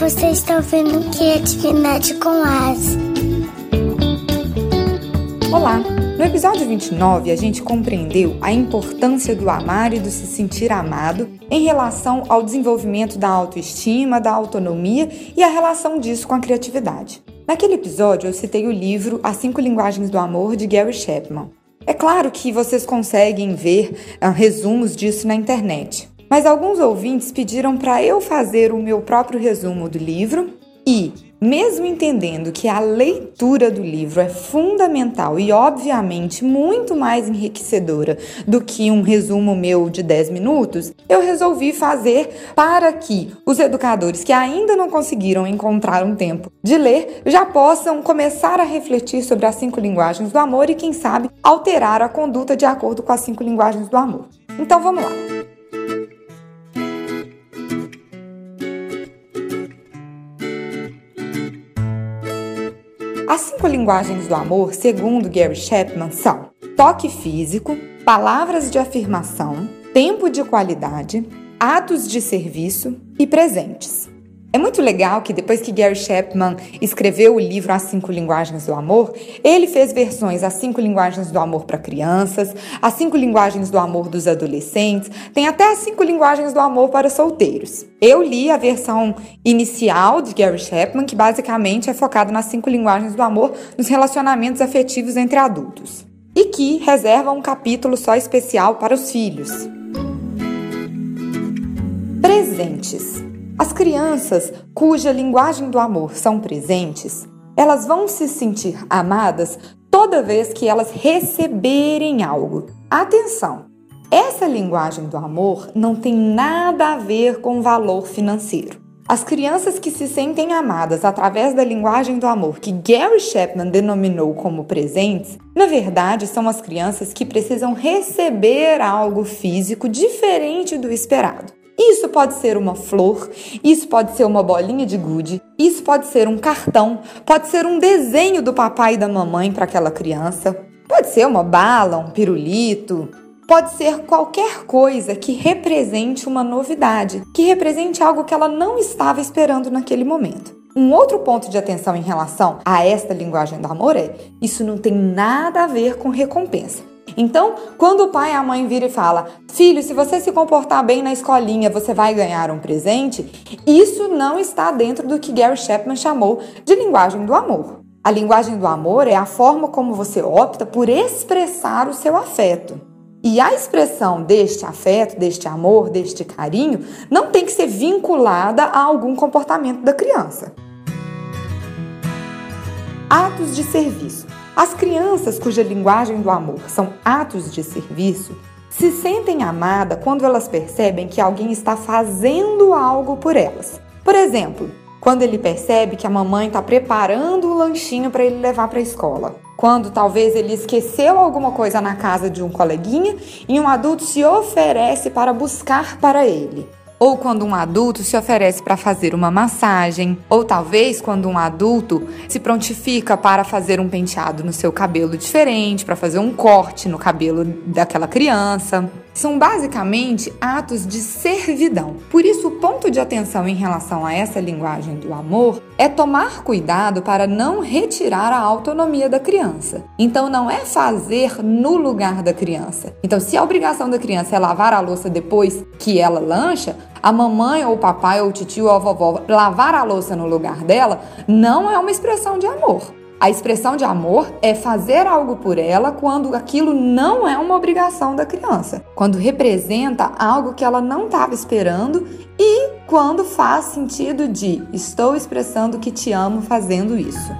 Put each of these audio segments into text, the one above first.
você está ouvindo Criatividade com As. Olá! No episódio 29, a gente compreendeu a importância do amar e do se sentir amado em relação ao desenvolvimento da autoestima, da autonomia e a relação disso com a criatividade. Naquele episódio, eu citei o livro As Cinco Linguagens do Amor, de Gary Chapman. É claro que vocês conseguem ver uh, resumos disso na internet, mas alguns ouvintes pediram para eu fazer o meu próprio resumo do livro e, mesmo entendendo que a leitura do livro é fundamental e, obviamente, muito mais enriquecedora do que um resumo meu de 10 minutos, eu resolvi fazer para que os educadores que ainda não conseguiram encontrar um tempo de ler já possam começar a refletir sobre as cinco linguagens do amor e, quem sabe, alterar a conduta de acordo com as cinco linguagens do amor. Então vamos lá. As cinco linguagens do amor, segundo Gary Chapman, são toque físico, palavras de afirmação, tempo de qualidade, atos de serviço e presentes. É muito legal que depois que Gary Chapman escreveu o livro As Cinco Linguagens do Amor, ele fez versões As Cinco Linguagens do Amor para crianças, As Cinco Linguagens do Amor dos adolescentes, tem até As Cinco Linguagens do Amor para solteiros. Eu li a versão inicial de Gary Chapman, que basicamente é focada nas cinco linguagens do amor nos relacionamentos afetivos entre adultos, e que reserva um capítulo só especial para os filhos. Presentes. As crianças cuja linguagem do amor são presentes, elas vão se sentir amadas toda vez que elas receberem algo. Atenção! Essa linguagem do amor não tem nada a ver com valor financeiro. As crianças que se sentem amadas através da linguagem do amor que Gary Chapman denominou como presentes, na verdade são as crianças que precisam receber algo físico diferente do esperado. Isso pode ser uma flor, isso pode ser uma bolinha de gude, isso pode ser um cartão, pode ser um desenho do papai e da mamãe para aquela criança, pode ser uma bala, um pirulito, pode ser qualquer coisa que represente uma novidade, que represente algo que ela não estava esperando naquele momento. Um outro ponto de atenção em relação a esta linguagem do amor é: isso não tem nada a ver com recompensa. Então, quando o pai e a mãe viram e fala: "Filho, se você se comportar bem na escolinha, você vai ganhar um presente", isso não está dentro do que Gary Chapman chamou de linguagem do amor. A linguagem do amor é a forma como você opta por expressar o seu afeto. E a expressão deste afeto, deste amor, deste carinho, não tem que ser vinculada a algum comportamento da criança. Atos de serviço. As crianças cuja linguagem do amor são atos de serviço se sentem amadas quando elas percebem que alguém está fazendo algo por elas. Por exemplo, quando ele percebe que a mamãe está preparando o lanchinho para ele levar para a escola. Quando talvez ele esqueceu alguma coisa na casa de um coleguinha e um adulto se oferece para buscar para ele ou quando um adulto se oferece para fazer uma massagem, ou talvez quando um adulto se prontifica para fazer um penteado no seu cabelo diferente, para fazer um corte no cabelo daquela criança. São basicamente atos de servidão. Por isso, o ponto de atenção em relação a essa linguagem do amor é tomar cuidado para não retirar a autonomia da criança. Então, não é fazer no lugar da criança. Então, se a obrigação da criança é lavar a louça depois que ela lancha, a mamãe ou o papai ou o tio ou a vovó lavar a louça no lugar dela não é uma expressão de amor. A expressão de amor é fazer algo por ela quando aquilo não é uma obrigação da criança, quando representa algo que ela não estava esperando e quando faz sentido de estou expressando que te amo fazendo isso.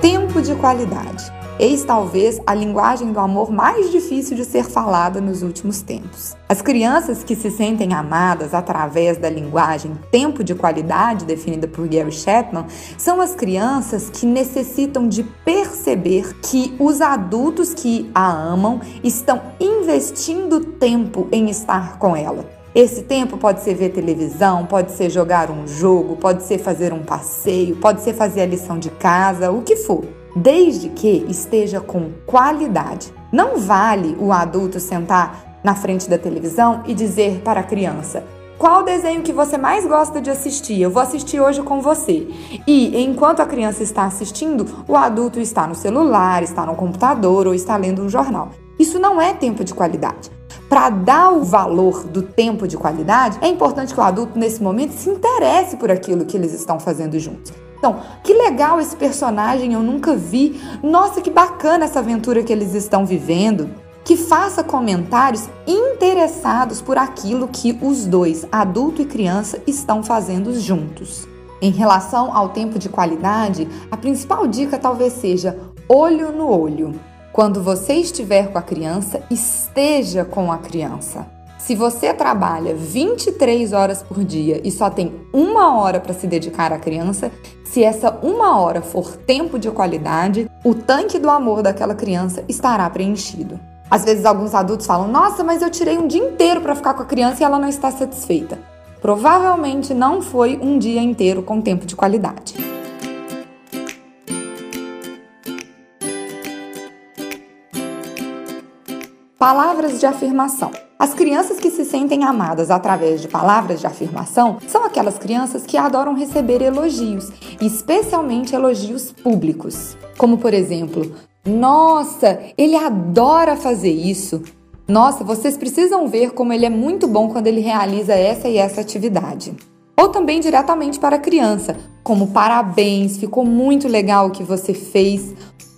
Tempo de qualidade. Eis talvez a linguagem do amor mais difícil de ser falada nos últimos tempos. As crianças que se sentem amadas através da linguagem tempo de qualidade definida por Gary Chapman são as crianças que necessitam de perceber que os adultos que a amam estão investindo tempo em estar com ela. Esse tempo pode ser ver televisão, pode ser jogar um jogo, pode ser fazer um passeio, pode ser fazer a lição de casa, o que for desde que esteja com qualidade. Não vale o adulto sentar na frente da televisão e dizer para a criança: Qual desenho que você mais gosta de assistir? Eu vou assistir hoje com você. E enquanto a criança está assistindo, o adulto está no celular, está no computador ou está lendo um jornal. Isso não é tempo de qualidade. Para dar o valor do tempo de qualidade, é importante que o adulto, nesse momento, se interesse por aquilo que eles estão fazendo juntos. Então, que legal esse personagem, eu nunca vi. Nossa, que bacana essa aventura que eles estão vivendo que faça comentários interessados por aquilo que os dois, adulto e criança, estão fazendo juntos. Em relação ao tempo de qualidade, a principal dica talvez seja olho no olho. Quando você estiver com a criança, esteja com a criança. Se você trabalha 23 horas por dia e só tem uma hora para se dedicar à criança, se essa uma hora for tempo de qualidade, o tanque do amor daquela criança estará preenchido. Às vezes alguns adultos falam: "Nossa, mas eu tirei um dia inteiro para ficar com a criança e ela não está satisfeita". Provavelmente não foi um dia inteiro com tempo de qualidade. Palavras de afirmação. As crianças que se sentem amadas através de palavras de afirmação são aquelas crianças que adoram receber elogios, especialmente elogios públicos. Como, por exemplo, nossa, ele adora fazer isso. Nossa, vocês precisam ver como ele é muito bom quando ele realiza essa e essa atividade. Ou também diretamente para a criança, como parabéns, ficou muito legal o que você fez.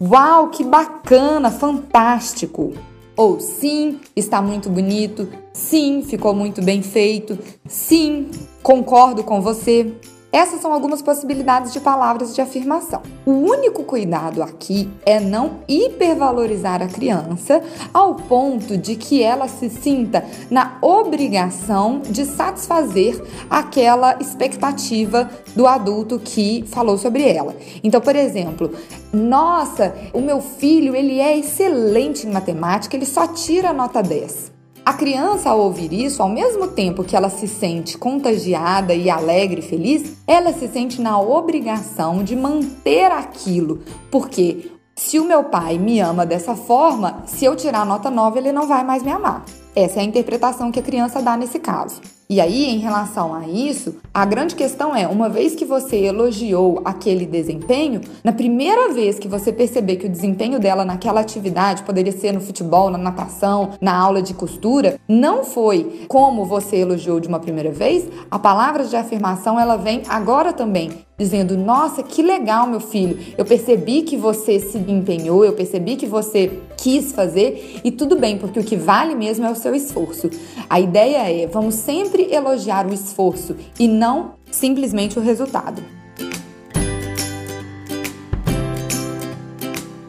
Uau, que bacana, fantástico. Ou sim, está muito bonito. Sim, ficou muito bem feito. Sim, concordo com você. Essas são algumas possibilidades de palavras de afirmação. O único cuidado aqui é não hipervalorizar a criança ao ponto de que ela se sinta na obrigação de satisfazer aquela expectativa do adulto que falou sobre ela. Então, por exemplo, nossa, o meu filho, ele é excelente em matemática, ele só tira nota 10. A criança, ao ouvir isso, ao mesmo tempo que ela se sente contagiada e alegre e feliz, ela se sente na obrigação de manter aquilo, porque se o meu pai me ama dessa forma, se eu tirar nota 9, ele não vai mais me amar. Essa é a interpretação que a criança dá nesse caso. E aí, em relação a isso, a grande questão é: uma vez que você elogiou aquele desempenho, na primeira vez que você perceber que o desempenho dela naquela atividade poderia ser no futebol, na natação, na aula de costura, não foi como você elogiou de uma primeira vez, a palavra de afirmação ela vem agora também dizendo: Nossa, que legal, meu filho. Eu percebi que você se empenhou, eu percebi que você quis fazer e tudo bem, porque o que vale mesmo é o seu esforço. A ideia é: vamos sempre elogiar o esforço e não simplesmente o resultado.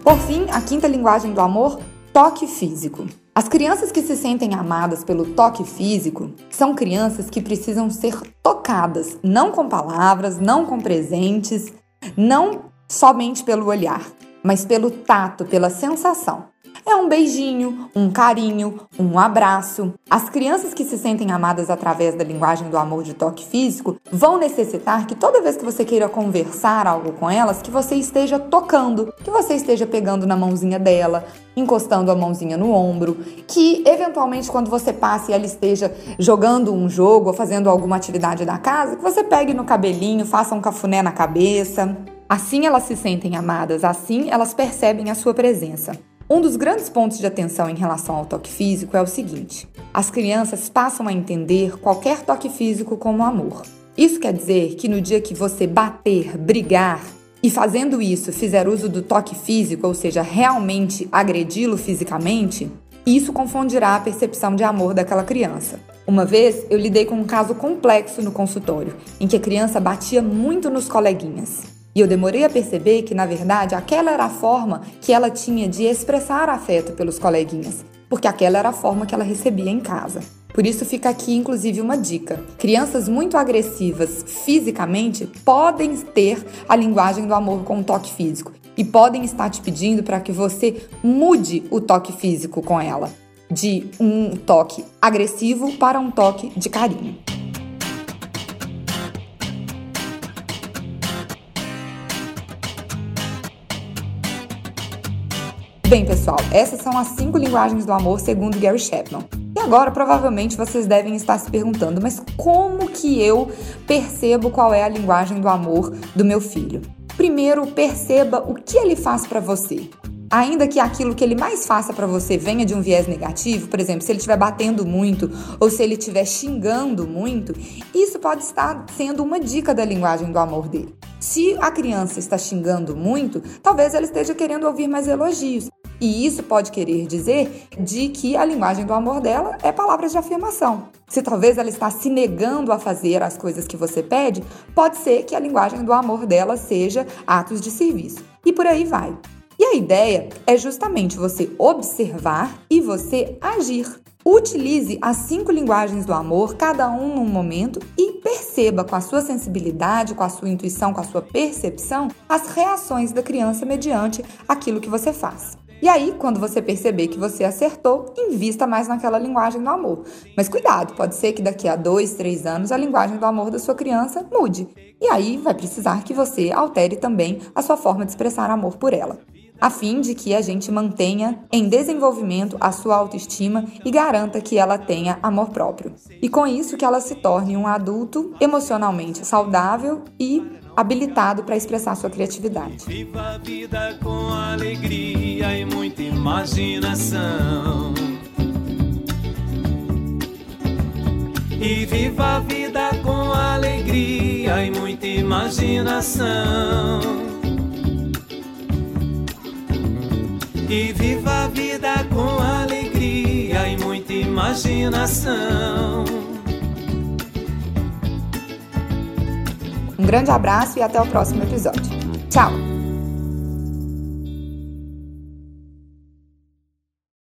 Por fim, a quinta linguagem do amor, toque físico. As crianças que se sentem amadas pelo toque físico são crianças que precisam ser tocadas, não com palavras, não com presentes, não somente pelo olhar, mas pelo tato, pela sensação. É um beijinho, um carinho, um abraço. As crianças que se sentem amadas através da linguagem do amor de toque físico vão necessitar que toda vez que você queira conversar algo com elas, que você esteja tocando, que você esteja pegando na mãozinha dela, encostando a mãozinha no ombro, que eventualmente quando você passe e ela esteja jogando um jogo ou fazendo alguma atividade da casa, que você pegue no cabelinho, faça um cafuné na cabeça. Assim elas se sentem amadas, assim elas percebem a sua presença. Um dos grandes pontos de atenção em relação ao toque físico é o seguinte: as crianças passam a entender qualquer toque físico como amor. Isso quer dizer que no dia que você bater, brigar e fazendo isso fizer uso do toque físico, ou seja, realmente agredi-lo fisicamente, isso confundirá a percepção de amor daquela criança. Uma vez eu lidei com um caso complexo no consultório, em que a criança batia muito nos coleguinhas. E eu demorei a perceber que, na verdade, aquela era a forma que ela tinha de expressar afeto pelos coleguinhas, porque aquela era a forma que ela recebia em casa. Por isso fica aqui inclusive uma dica. Crianças muito agressivas fisicamente podem ter a linguagem do amor com um toque físico e podem estar te pedindo para que você mude o toque físico com ela, de um toque agressivo para um toque de carinho. Bem, pessoal, essas são as cinco linguagens do amor segundo Gary Chapman. E agora, provavelmente vocês devem estar se perguntando, mas como que eu percebo qual é a linguagem do amor do meu filho? Primeiro, perceba o que ele faz para você. Ainda que aquilo que ele mais faça para você venha de um viés negativo, por exemplo, se ele estiver batendo muito ou se ele estiver xingando muito, isso pode estar sendo uma dica da linguagem do amor dele. Se a criança está xingando muito, talvez ela esteja querendo ouvir mais elogios. E isso pode querer dizer de que a linguagem do amor dela é palavras de afirmação. Se talvez ela está se negando a fazer as coisas que você pede, pode ser que a linguagem do amor dela seja atos de serviço. E por aí vai. E a ideia é justamente você observar e você agir. Utilize as cinco linguagens do amor, cada um num momento, e perceba com a sua sensibilidade, com a sua intuição, com a sua percepção, as reações da criança mediante aquilo que você faz. E aí, quando você perceber que você acertou, invista mais naquela linguagem do amor. Mas cuidado, pode ser que daqui a dois, três anos a linguagem do amor da sua criança mude. E aí vai precisar que você altere também a sua forma de expressar amor por ela a fim de que a gente mantenha em desenvolvimento a sua autoestima e garanta que ela tenha amor próprio. E com isso que ela se torne um adulto emocionalmente saudável e habilitado para expressar sua criatividade. Viva a vida com alegria e muita imaginação. E viva a vida com alegria e muita imaginação. E viva a vida com alegria e muita imaginação. Grande abraço e até o próximo episódio. Tchau!